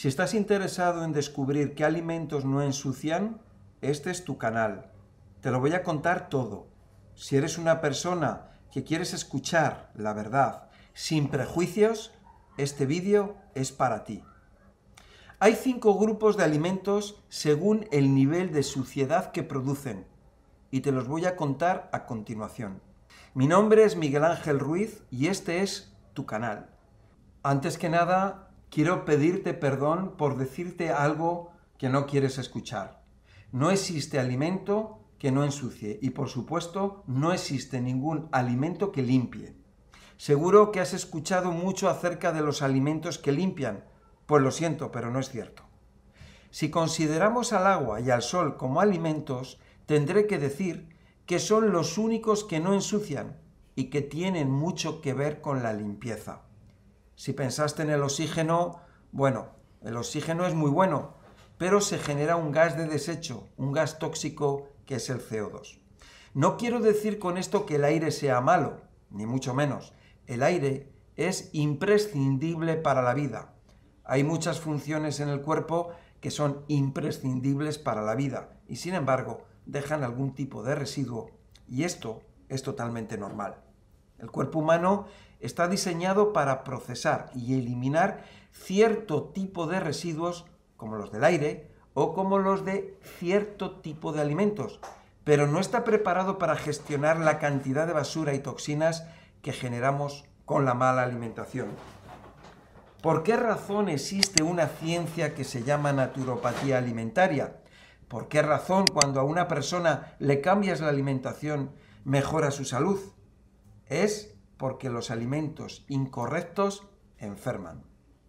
Si estás interesado en descubrir qué alimentos no ensucian, este es tu canal. Te lo voy a contar todo. Si eres una persona que quieres escuchar la verdad sin prejuicios, este vídeo es para ti. Hay cinco grupos de alimentos según el nivel de suciedad que producen y te los voy a contar a continuación. Mi nombre es Miguel Ángel Ruiz y este es tu canal. Antes que nada, quiero pedirte perdón por decirte algo que no quieres escuchar. No existe alimento que no ensucie y por supuesto no existe ningún alimento que limpie. Seguro que has escuchado mucho acerca de los alimentos que limpian. Pues lo siento, pero no es cierto. Si consideramos al agua y al sol como alimentos, tendré que decir que son los únicos que no ensucian y que tienen mucho que ver con la limpieza. Si pensaste en el oxígeno, bueno, el oxígeno es muy bueno, pero se genera un gas de desecho, un gas tóxico que es el CO2. No quiero decir con esto que el aire sea malo, ni mucho menos el aire es imprescindible para la vida. Hay muchas funciones en el cuerpo que son imprescindibles para la vida y sin embargo dejan algún tipo de residuo y esto es totalmente normal. El cuerpo humano está diseñado para procesar y eliminar cierto tipo de residuos como los del aire o como los de cierto tipo de alimentos, pero no está preparado para gestionar la cantidad de basura y toxinas que generamos con la mala alimentación. ¿Por qué razón existe una ciencia que se llama naturopatía alimentaria? ¿Por qué razón cuando a una persona le cambias la alimentación mejora su salud? Es porque los alimentos incorrectos enferman.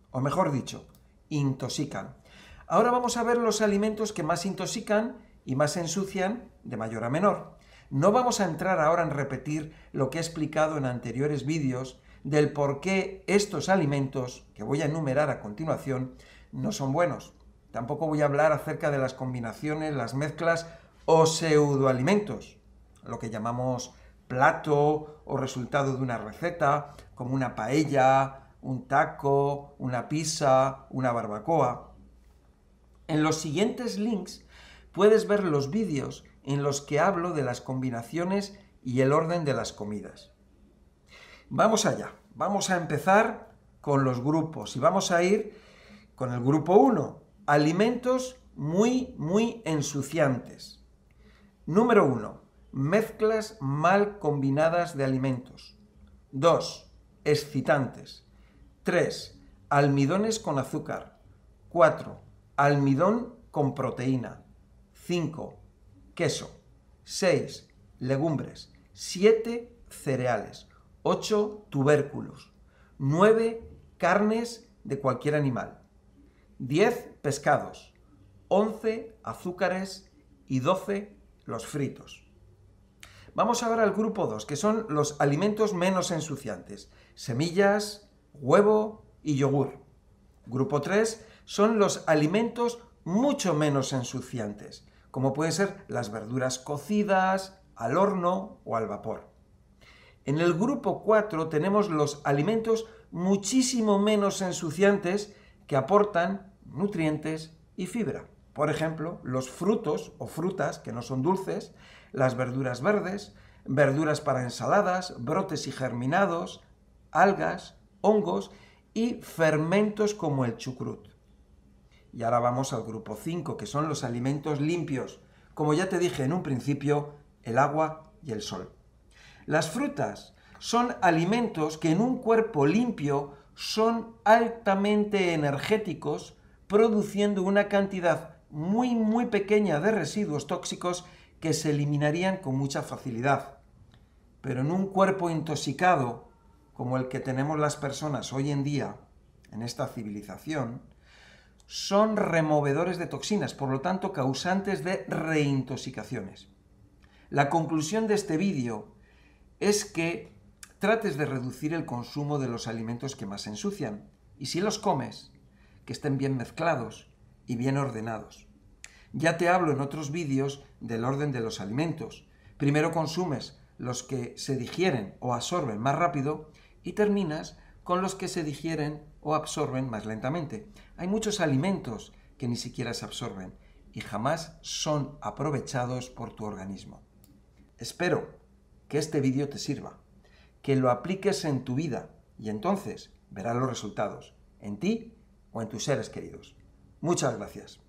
O mejor dicho, intoxican. Ahora vamos a ver los alimentos que más intoxican y más ensucian de mayor a menor. No vamos a entrar ahora en repetir lo que he explicado en anteriores vídeos del por qué estos alimentos, que voy a enumerar a continuación, no son buenos. Tampoco voy a hablar acerca de las combinaciones, las mezclas o pseudoalimentos, lo que llamamos plato o resultado de una receta, como una paella, un taco, una pizza, una barbacoa. En los siguientes links puedes ver los vídeos en los que hablo de las combinaciones y el orden de las comidas. Vamos allá, vamos a empezar con los grupos y vamos a ir con el grupo 1, alimentos muy, muy ensuciantes. Número 1, mezclas mal combinadas de alimentos. 2, excitantes. 3, almidones con azúcar. 4, almidón con proteína. 5, queso. 6. Legumbres. 7. Cereales. 8. Tubérculos. 9. Carnes de cualquier animal. 10. Pescados. 11. Azúcares. Y 12. Los fritos. Vamos ahora al grupo 2, que son los alimentos menos ensuciantes. Semillas, huevo y yogur. Grupo 3 son los alimentos mucho menos ensuciantes como pueden ser las verduras cocidas, al horno o al vapor. En el grupo 4 tenemos los alimentos muchísimo menos ensuciantes que aportan nutrientes y fibra. Por ejemplo, los frutos o frutas que no son dulces, las verduras verdes, verduras para ensaladas, brotes y germinados, algas, hongos y fermentos como el chucrut. Y ahora vamos al grupo 5, que son los alimentos limpios. Como ya te dije en un principio, el agua y el sol. Las frutas son alimentos que en un cuerpo limpio son altamente energéticos, produciendo una cantidad muy muy pequeña de residuos tóxicos que se eliminarían con mucha facilidad. Pero en un cuerpo intoxicado, como el que tenemos las personas hoy en día, en esta civilización, son removedores de toxinas, por lo tanto causantes de reintoxicaciones. La conclusión de este vídeo es que trates de reducir el consumo de los alimentos que más ensucian y si los comes, que estén bien mezclados y bien ordenados. Ya te hablo en otros vídeos del orden de los alimentos. Primero consumes los que se digieren o absorben más rápido y terminas con los que se digieren o absorben más lentamente. Hay muchos alimentos que ni siquiera se absorben y jamás son aprovechados por tu organismo. Espero que este vídeo te sirva, que lo apliques en tu vida y entonces verás los resultados, en ti o en tus seres queridos. Muchas gracias.